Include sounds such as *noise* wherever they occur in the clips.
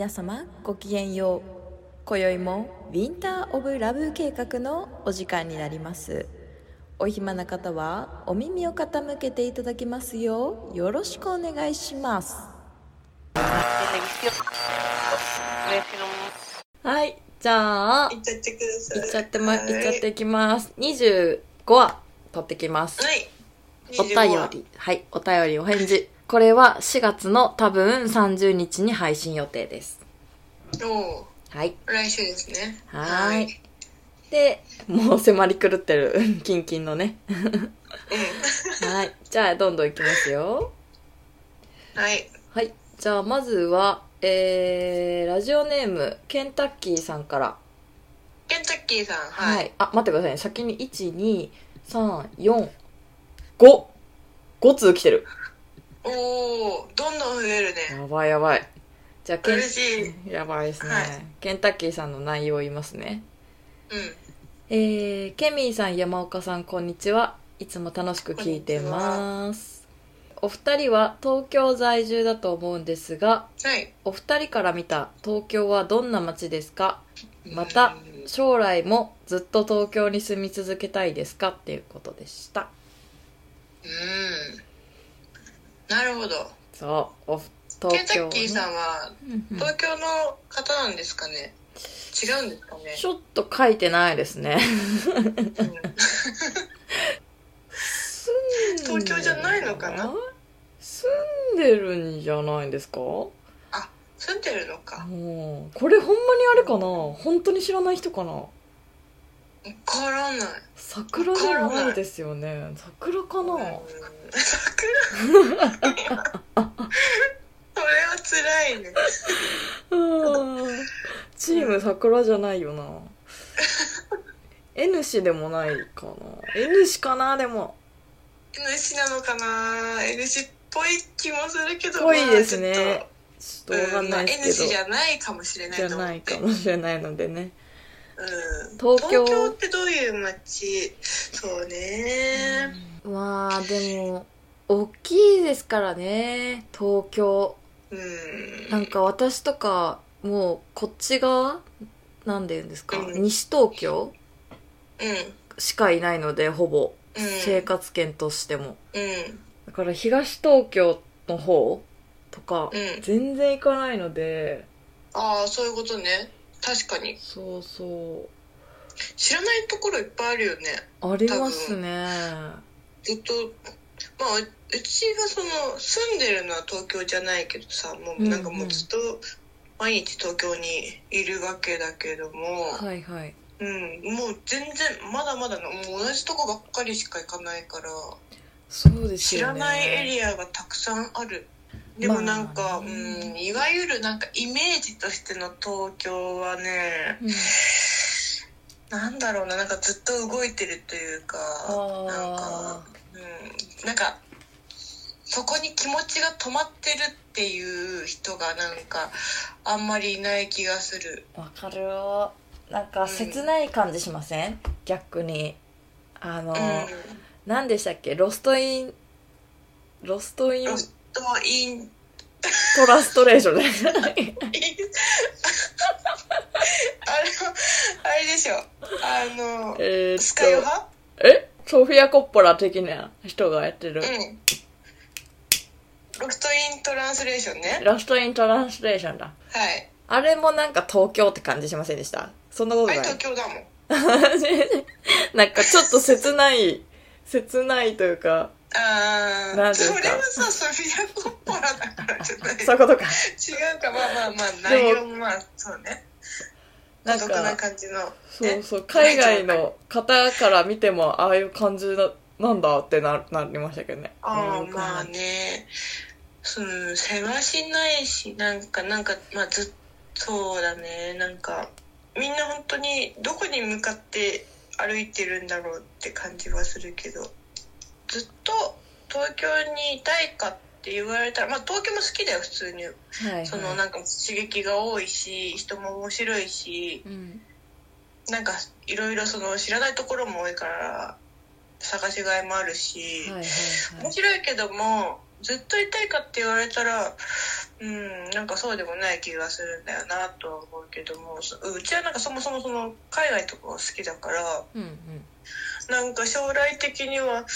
皆様ごきげんよう。今宵もウィンター・オブ・ラブ計画のお時間になります。お暇な方はお耳を傾けていただきますようよろしくお願いします。はいじゃあいっちゃってください。いっちゃってま、いっはいちゃっていきます。25話取ってきます。はい。お便り。はいお便りお返事これは4月の多分30日に配信予定ですり。おはいー来週ですね。はーい。で、もう迫り狂ってる、*laughs* キンキンのね。うん。はい。じゃあ、どんどんいきますよ。はい。はい。じゃあ、まずは、えー、ラジオネーム、ケンタッキーさんから。ケンタッキーさん、はい。はい。あ、待ってくださいね。先に、1、2、3、4、5! 5通来てる。おおどんどん増えるね。やばいやばい。じゃあ、ケン嬉しい。やばいですね、はいケンタッキーさんの内容を言いますね。うん。えー、ケミーさん、山岡さん、こんにちは。いつも楽しく聞いてます。お二人は東京在住だと思うんですが、はい。お二人から見た東京はどんな街ですか？また、将来もずっと東京に住み続けたいですか？っていうことでした。うん。なるほど。そう、おケ東京、ンタッキーさんは東京の方なんですかね？違うんですかね？ちょっと書いてないですね。*laughs* 東京じゃないのかな？住んでるんじゃないですか？住んでるのか。もうこれほんまにあれかな？本当に知らない人かな？わからない。桜じゃないですよね桜かな、うん桜それは辛いね。うんチーム桜じゃないよな。N 氏でもないかな。N 氏かなでも。N 氏なのかな。N 氏っぽい気もするけどぽいですね。まあちょっと。わかんないとうんまあです N 氏けじゃないかもしれど、ないじゃないかもしれないのでね。うん、東京。東京ってどういう街？そうね、まあでも大きいですからね東京。うん、なんか私とかもうこっち側なんで言うんですか、うん。西東京？うん。しかいないのでほぼ。うん。生活圏としても。うん。だから東東京の方とかうん。全然行かないので。ああそういうことね。確かに。そうそう。知らないところいっぱいあるよね。ありますね。ずっとまあううちがその住んでるのは東京じゃないけどさもうなんかもうずっと毎日東京にいるわけだけども、はいはい。うん、もう全然まだまだのもう同じとこばっかりしか行かないからそうです知らないエリアがたくさんある。でもなんか、まあ。うんいわゆるなんかイメージとしての東京はねうん。なんだろうななんかずっと動いてるというかなんか、うん、なんかそこに気持ちが止まってるっていう人がなんかあんまりいない気がする。わかる。よなんか切ない感じしません、逆に。あの、うん。何でしたっけ？ロスト・インロスト・イン？ロストイン。トランスレーション *laughs* あれはあれでしょ。あのえースカヨハとえ？ソフィア・コッポラ的な人がやってる、うん。ロストイントランスレーションね。ロストイントランスレーションだ。はい。あれもなんか東京って感じしませんでした？そんなことあれない東京だもん。*laughs* なんかちょっと切ない切ないというか。ああなんですか。それはさソフィア・コッポラだからじゃない。そういうことか。違うか。まあまあまあ内容もまあそうねなんかな感じのそうそう海外の方から見てもああいう感じななんだってななりましたけどねああまあねうん世話しないしなんかなんかまあずっそうだねなんかみんな本当にどこに向かって歩いてるんだろうって感じはするけどずっと東京にいたいかって言われたらまあ東京も好きだよ普通に。はいはい。そのなんか刺激が多いし人も面白いしうん。なんかいろいろその知らないところも多いから探しがいもあるし、はいはいはい。面白いけどもずっといたいかって言われたらうん、なんかそうでもない気がするんだよなとは思うけどもそうちはなんかそもそもその海外とかが好きだからうんうん。なんか将来的には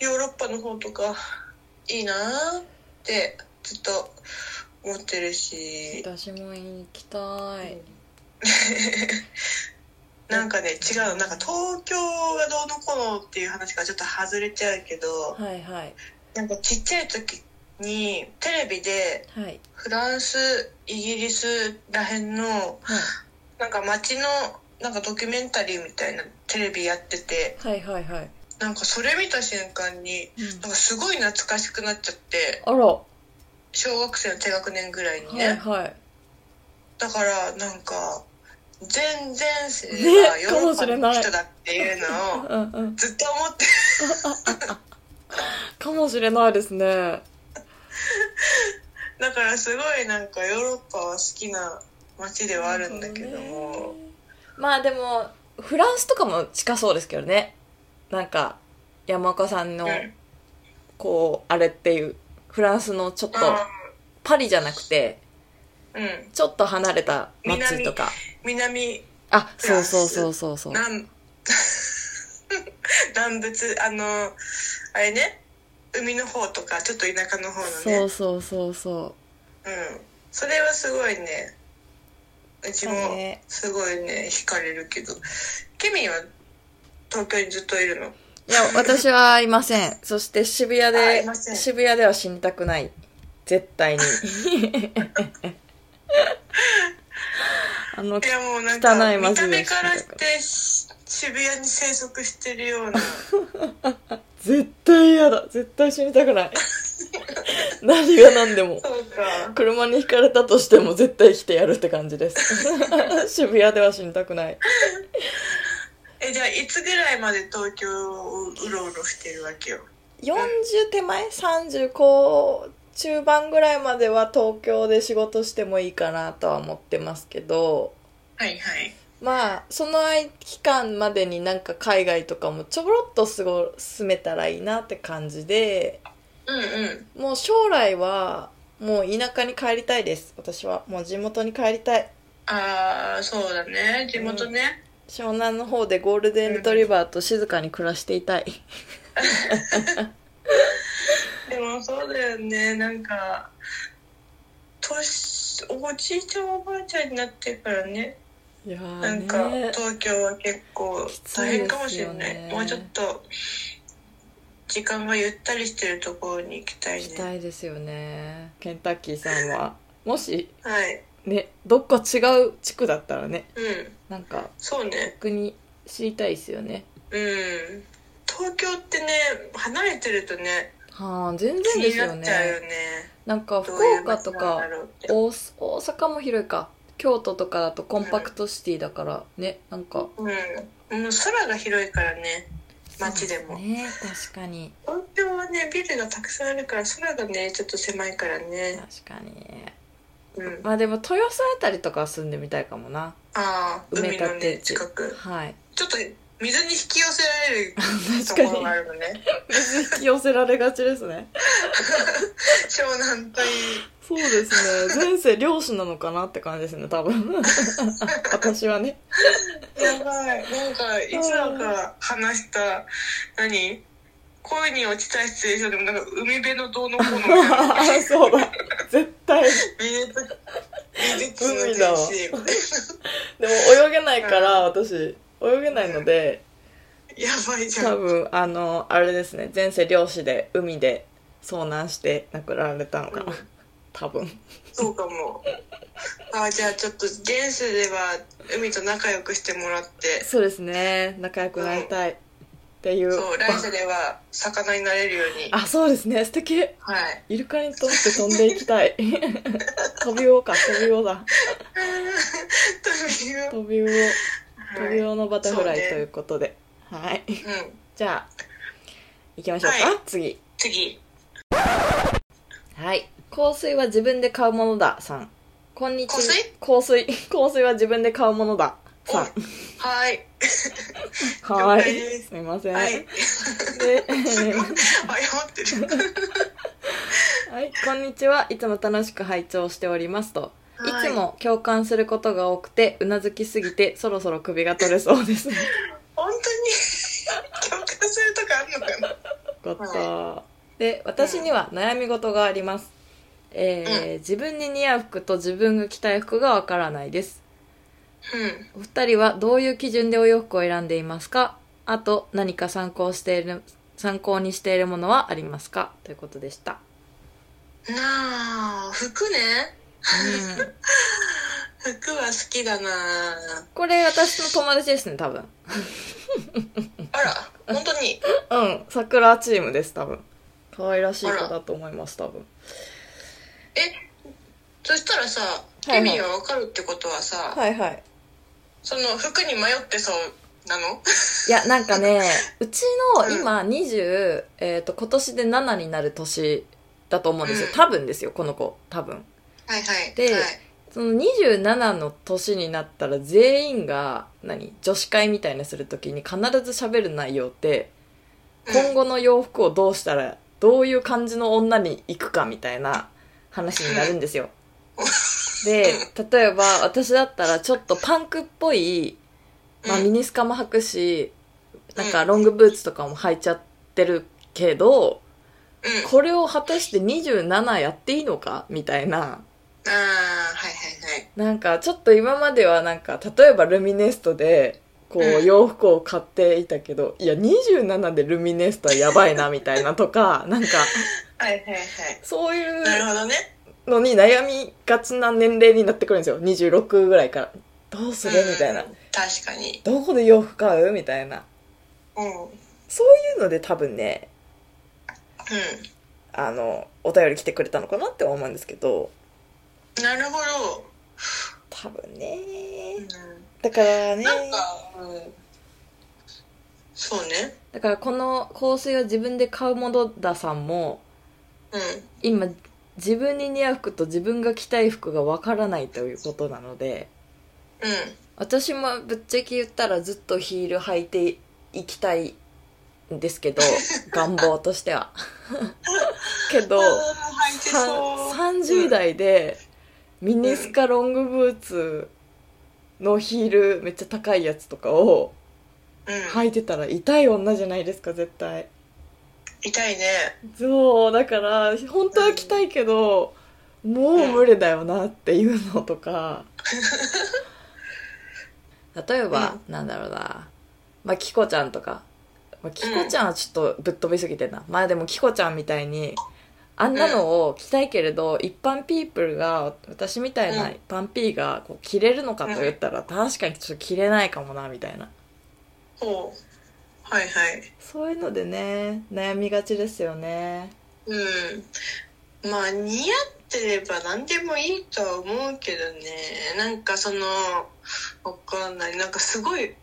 ヨーロッパの方とかいいなーってずっと思ってるし。私も行きたい。*laughs* なんかね違う。なんか東京がどうのこうのっていう話からちょっと外れちゃうけどはいはい。なんかちっちゃい時にテレビではい。フランスイギリスらへんのはい。なんか街のなんかドキュメンタリーみたいなテレビやってて。はいはいはいなんかそれ見た瞬間にうん。なんかすごい懐かしくなっちゃってあら。は小学生の低学年ぐらいにいね、はいだからなんか全前世ねがヨーロッパの人だっていうのをずっと思って。かもしれないですね。だからすごいなんかヨーロッパは好きな街ではあるんだけども、まあでもフランスとかも近そうですけどねなんか山岡さんのうん。こうあれっていうフランスのちょっとあパリじゃなくてちょっと離れた街とか。南あそうそうそうそうそう南南仏あのあれね。海の方とかちょっと田舎の方のね。そうそうそうそう。ん。それはすごいね。うちもすごいね惹かれるけど。ケミンは東京にずっといるの？ういや私はいません。そして渋谷あでいません。渋谷では死にたくない。絶対に。あのいやもうなんか汚い街で見た目からしてし渋谷に生息してるような。*laughs* 絶対嫌だ。絶対死にたくない。*laughs* 何が何でも。そうか。車にひかれたとしても絶対来てやるって感じです。*laughs* 渋谷では死にたくないえじゃあいつぐらいまで東京をうろうろしてるわけよ？40手前？30こう中盤ぐらいまでは東京で仕事してもいいかなとは思ってますけど。はいはい。まあその期間までになんか海外とかもちょろっと過ご進めたらいいなって感じで。うんうん。もう将来はもう田舎に帰りたいです私は。もう地元に帰りたい。ああそうだね。地元ね、湘南の方でゴールデンレトリバーと静かに暮らしていたい、*laughs* でもそうだよね。なんか年おじいちゃんおばあちゃんになってからね。いやーなんかね東京は結構大変かもしれない、ね。もうちょっと時間がゆったりしてるところに行きたい行きねたいですよね。ケンタッキーさんは。もしはいねどっか違う地区だったらねうん。なんかそうね。逆に知りたいですよね。うん。東京ってね離れてるとねはあ全然ですよなっちゃうよね。ねなんか福どういう岡と街なんだかろうって。大大阪も広いか。京都とかだとコンパクトシティだからねなんか。うん。もう空が広いからね街でも。そうね確かに。東京はねビルがたくさんあるから空がねちょっと狭いからね。確かにうん。まあでも豊洲あたりとかは住んでみたいかもな。ああ埋め海のね立て地。近く。はい。ちょっと水に引き寄せられるところがあるのね。水引き寄せられがちですね。湘南といいそうですね。前世漁師なのかなって感じですね多分。*laughs* 私はね。やばい。なんかいつだか話した。何？恋に落ちたシチュエーションでもなんか海辺のどうのこうの。みたいなそうだ絶対。海だわでも泳げないから私泳げないのでなやばいじゃん。多分あのあれですね。前世漁師で海で遭難して亡くなられたのかな。多分。そうかも。あじゃあちょっと現世では海と仲良くしてもらって。そうですね。仲良くなりたいっていう。そう来世では魚になれるように。あそうですね。素敵。はい。イルカにとって飛んでいきたい。*laughs* 飛び魚か飛び魚だ。という。飛び魚飛びは魚のバタフライということで。はいい、うん、じゃあ行きましょうか、はい。次。次。はい。香水は自分で買うものださん。こんにちは。香水？香水。香水は自分で買うものださんはい。*laughs* はいです。すみません、はい。で *laughs* 謝ってる。*laughs* はい、こんにちは。いつも楽しく拝聴しておりますと。いはい。つも共感することが多くて、うなずきすぎて、そろそろ首が取れそうです。よ本当に？共感するとかあんのかな？かった。で、私には悩み事があります。えー自分に似合う服と自分が着たい服がわからないです。うんお二人はどういう基準でお洋服を選んでいますか？あと、何か参考している、参考にしているものはありますか？ということでした。なあ服ねうん。*laughs* 服は好きだなこれ私の友達ですね、多分。あら本当に？*laughs* うん、桜チームです、多分。可愛らしい子だと思います、多分。えそしたらさいはいケミーは分かるってことはさ、はいはい。その服に迷ってそうなの？いや、なんかね、*laughs* うちのうん今20、えっ、と、今年で7になる年だと思うんですよう。ん多分ですよ、この子。多分。はいはいではい、その27の年になったら全員が、何？女子会みたいなするときに必ず喋る内容って、今後の洋服をどうしたら、どういう感じの女に行くかみたいな話になるんですよ。*laughs* で、例えば私だったらちょっとパンクっぽい、まあうん。ミニスカも履くし、なんかロングブーツとかも履いちゃってるけど、うん。これを果たして27やっていいのか？みたいな。ああはいはいはい。なんかちょっと今まではなんか、例えばルミネストで、こううん。洋服を買っていたけど、いや27でルミネストはやばいなみたいなとか、なんか *laughs* はいはいはい。そういうなるほどねのに悩みがちな年齢になってくるんですよ。26ぐらいから。どうする？みたいな。うん。確かに。どこで洋服買う？みたいな。うん。うんそういうので多分ね、あの、お便り来てくれたのかなって思うんですけど、なるほど、多分ね。うん、だからね、なんか、うん、そうね。だからこの香水を自分で買うものださんも、うん。今、自分に似合う服と自分が着たい服がわからないということなので、うん私もぶっちゃけ言ったらずっとヒール履いていきたいんですけど、*laughs* 願望としては。*laughs* けど、あー履いてさそう30代でミニスカロングブーツのヒールめっちゃ高いやつとかを履いてたら痛い女じゃないですか絶対痛いね。そうだから本当は着たいけどもう無理だよなっていうのとか。*laughs* 例えば、なんだろうな。まあキコちゃんとか、まあ、キコちゃんはちょっとぶっ飛びすぎてんな、まあでもキコちゃんみたいにあんなのを着たいけれど、一般ピープルが私みたいなうん。一般ピーがこう着れるのかと言ったら、確かにちょっと着れないかもなみたいなはいはい。そういうのでね悩みがちですよね。うん。まあ似合ってれば何でもいいとは思うけどね。なんかそのわかんない。なんかすごい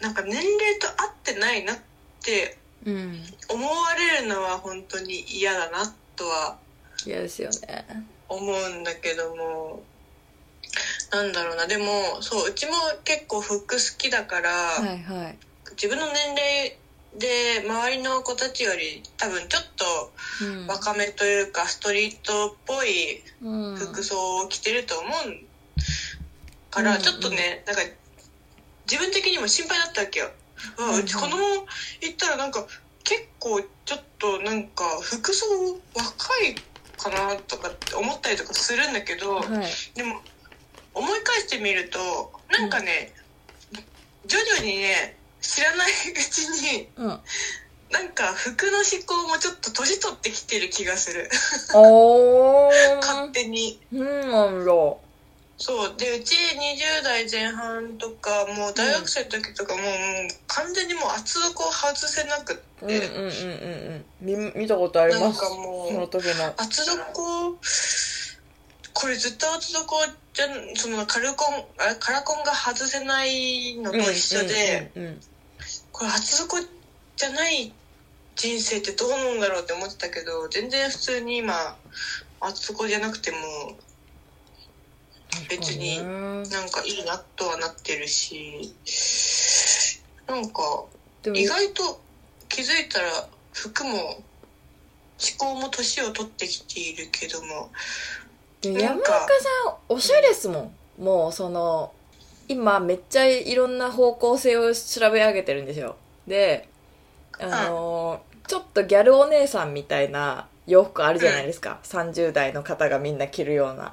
なんか年齢と合ってないなってうん思われるのは本当に嫌だなとは嫌ですよね。思うんだけども。なんだろうな。でもそううちも結構服好きだから、はいはい自分の年齢で周りの子たちより多分ちょっとうん。若めというかストリートっぽいうん。服装を着てると思うかうん。らちょっとねなんか自分的にも心配だったわけよ。うち子供行ったらなんか結構ちょっとなんか服装若いかなとかって思ったりとかするんだけど、はい。でも思い返してみるとなんかね、徐々にね知らないうちにうん。なんか服の思考もちょっと年取ってきてる気がする。お *laughs* 勝ー手に。うんなんだ。そう。でうち20代前半とかもう大学生の時とかもう,、完全にもう厚底を外せなくって、うんうんうんうんうん。見見たことありなんますかもうその時の。厚底これずっと厚底じゃんそのカルコンあカラコンが外せないのと一緒で、うんうんうんこれ厚底じゃない人生ってどうなんだろうって思ってたけど全然普通に今厚底じゃなくても別にうんなんかいいなとはなってるしなんか意外と気づいたら服も考も年を取ってきているけども山岡さんおしゃれですもん。もうその今めっちゃいろんな方向性を調べ上げてるんですよ。であのーちょっとギャルお姉さんみたいな洋服あるじゃないですか、30代の方がみんな着るような。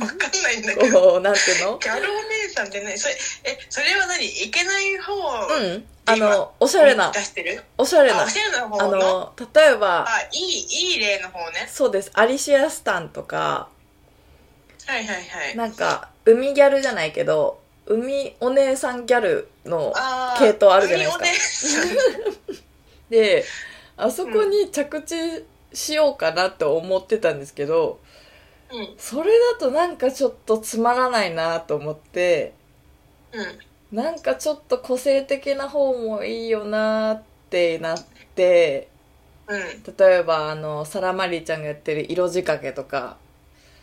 わかんないんだけど。こうなんていうの？ギャルお姉さんって何？それえそれは何？いけない方うん。あのおしゃれな。出してる？おしゃれな。あおしゃれな方あのの例えばあいいいい例の方ね。そうです。アリシア・スタンとか。はいはいはい。なんか海ギャルじゃないけど海お姉さんギャルの系統あるじゃないですか。*laughs* であそこに着地しようかなって思ってたんですけどうん。それだとなんかちょっとつまらないなと思ってうん。なんかちょっと個性的な方もいいよなってなってうん。例えばあのサラマリーちゃんがやってる色仕掛けとか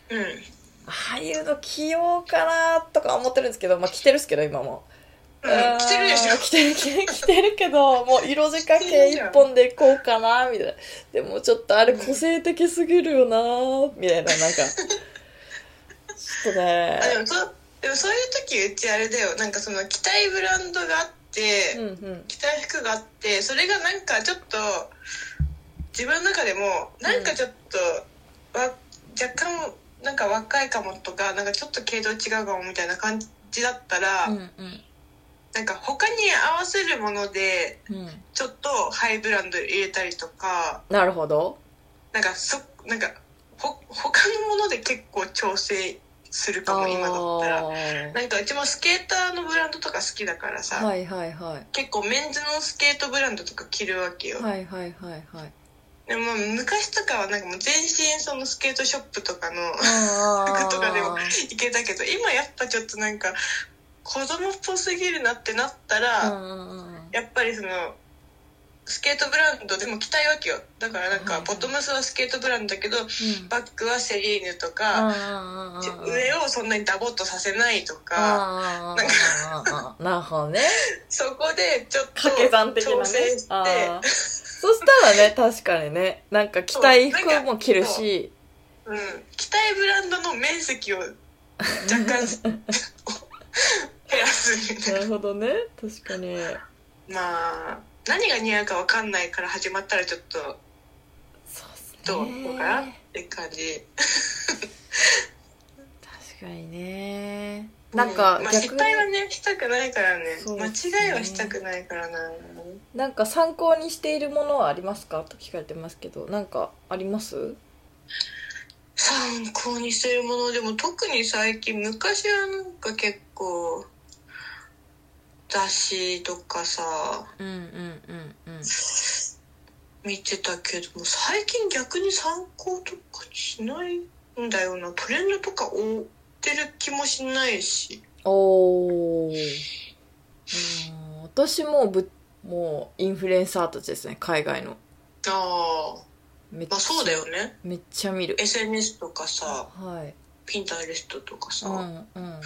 うんああいうの着ようかなとか思ってるんですけどまあ着てるっすけど今も。うん来てるでしょ。着てる着てる着てるけどもう色仕掛け一本でいこうかなみたいな。でもちょっとあれ個性的すぎるよなみたいななんか。ちょっとね。あでもそうでもそういう時うちあれだよ。なんかその着たいブランドがあって、うんうん。着たい服があってそれがなんかちょっと自分の中でもなんかちょっと、わ若干なんか若いかもとかなんかちょっと系統違うかもみたいな感じだったら、うんなんか他に合わせるものでうん。うんちょっとハイブランド入れたりとかなるほど。なんかそなんかほ他のもので結構調整するかも今だったら。あなんかうちもスケーターのブランドとか好きだからさ、ーはいはいはい。結構メンズのスケートブランドとか着るわけよ、はいはいはいはいでもまあ昔とかはなんかもう全身そのスケートショップとかの服とかでも行けたけど今やっぱちょっとなんか子供っぽすぎるなってなったら、やっぱりそのスケートブランドでも着たいわけよ。だからなんかボトムスはスケートブランドだけど、うん。バッグはセリーヌとか、上をそんなにダボっとさせないとか、あーあーあーなるほどね。そこでちょっと掛け算的なね。調整してそしたらね *laughs* 確かにねなんか着たい服も着るし。うん、着たいブランドの面積を若干 *laughs* 減らすみたな。ないるほどね確かに。まあ何が似合うか分かんないから始まったらちょっとそうっすね。どうかなって感じ。確かにね。なんかうんまあ、逆失敗はにねしたくないからね。そう間違いはしたくないからななんか参考にしているものはありますか？と聞かれてますけどなんかあります？参考にしてるものでも特に最近昔はなんか結構雑誌とかさうんうんうんうん。見てたけども最近逆に参考とかしないんだよな。トレンドとか追ってる気もしないし。おー。うん。私もぶもうインフルエンサーたちですね海外の。ああめっちゃまあそうだよね。めっちゃ見る。SNS とかさはい。ピンターレストとかさ、ううん。うん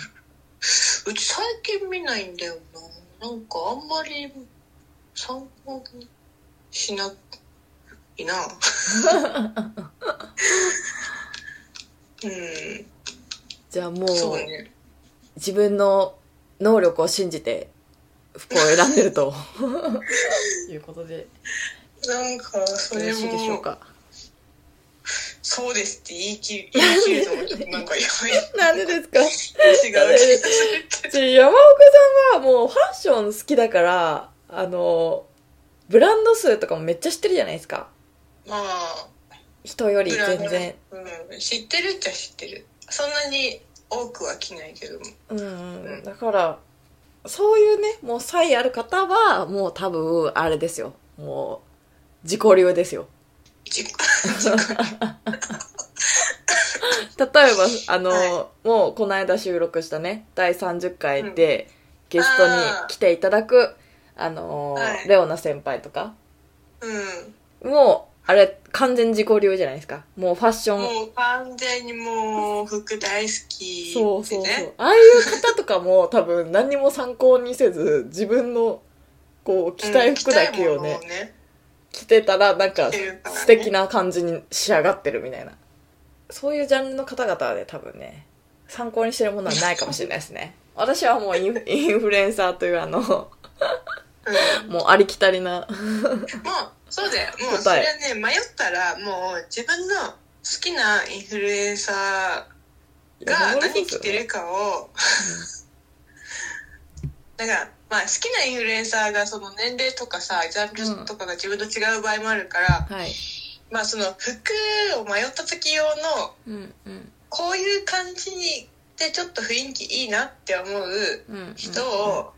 ち最近見ないんだよな。なんかあんまり参考にしないな。*laughs* うん。じゃあもうね。自分の能力を信じて服を選んでると。いうことで。なんかそれよろしいでしょうもか？そうですって言い切言い切るのもちょっとなんかやばい。*laughs* なんでですか？違う山岡さんはもうファッション好きだからあのブランド数とかもめっちゃ知ってるじゃないですか。まあ。人より全然。うん、知ってるっちゃ知ってる。そんなに多くは着ないけども。うん。うん。だからそういうねもう才ある方はもう多分あれですよ。もう自己流ですよ。自己例えばあの、はもうこの間収録したね第30回でゲストに来ていただくあの、はい。レオナ先輩とかうん。もうあれ完全自己流じゃないですか。もうファッション。もう完全にもう服大好きそうそうそう。ねああいう方とかも多分何にも参考にせず自分のこう着たい服だけをね,、うんね。着てたらなんか素敵な感じに仕上がってるみたいな。そういうジャンルの方々はね多分ね参考にしてるものはないかもしれないですね。*laughs* 私はもうインインフルエンサーというあのうん。もうありきたりな。もうそうだよ。もうそれはね迷ったらもう自分の好きなインフルエンサーが何着てるかをだからまあ好きなインフルエンサーがその年齢とかさジャンルとかが自分と違う場合もあるから、はい。まあその服を迷った時用のうんうん。こういう感じにでちょっと雰囲気いいなって思ううんうん人を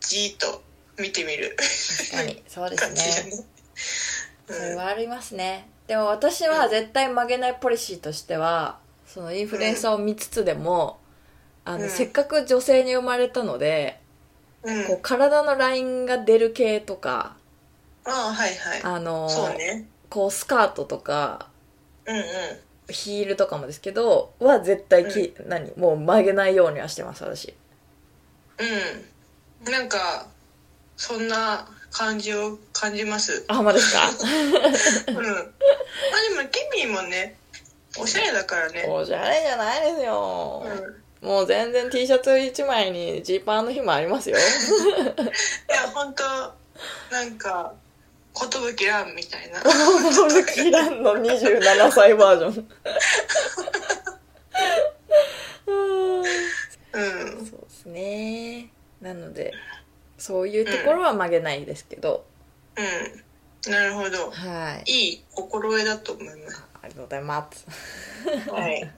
じーっと見てみる。確かに。*laughs* そうですね。ね。それはありますね。でも私は絶対曲げないポリシーとしてはそのインフルエンサーを見つつでも、あのうん。せっかく女性に生まれたので、うん、うんこう体のラインが出る系とかああはいはい。あのそうね。こうスカートとかうんうん。ヒールとかもですけどは絶対き、何もう曲げないようにはしてます私。うん。なんかそんな感じを感じます。あほんまですか？*laughs* うん。まあでもケミーもねおしゃれだからね。おしゃれじゃないですよ、うん。もう全然 T シャツ1枚にジーパンの日もありますよ。*laughs* いや本当なんか寿ランみたいな。驚きランの27歳バージョン。う *laughs* んうん。そうですね。なのでそういうところは曲げないですけど、うん。なるほど。はい。いい心得だと思います。ありがとうございます。はい。こんな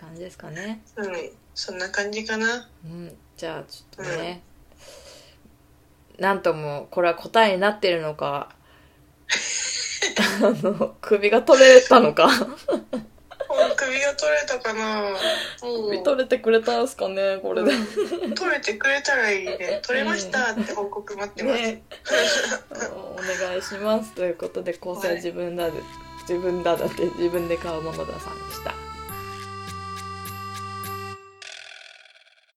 感じですかね。うん。そんな感じかなうんじゃあちょっとね、なんともこれは答えになってるのかあの首が取れたのか首が取れたかな。首取れてくれたんすかねこれで、うん。取れてくれたらいいね。取れましたって報告待ってます、ね。お願いしますということで構成は自分だで、自分だだって自分で買うものださんでした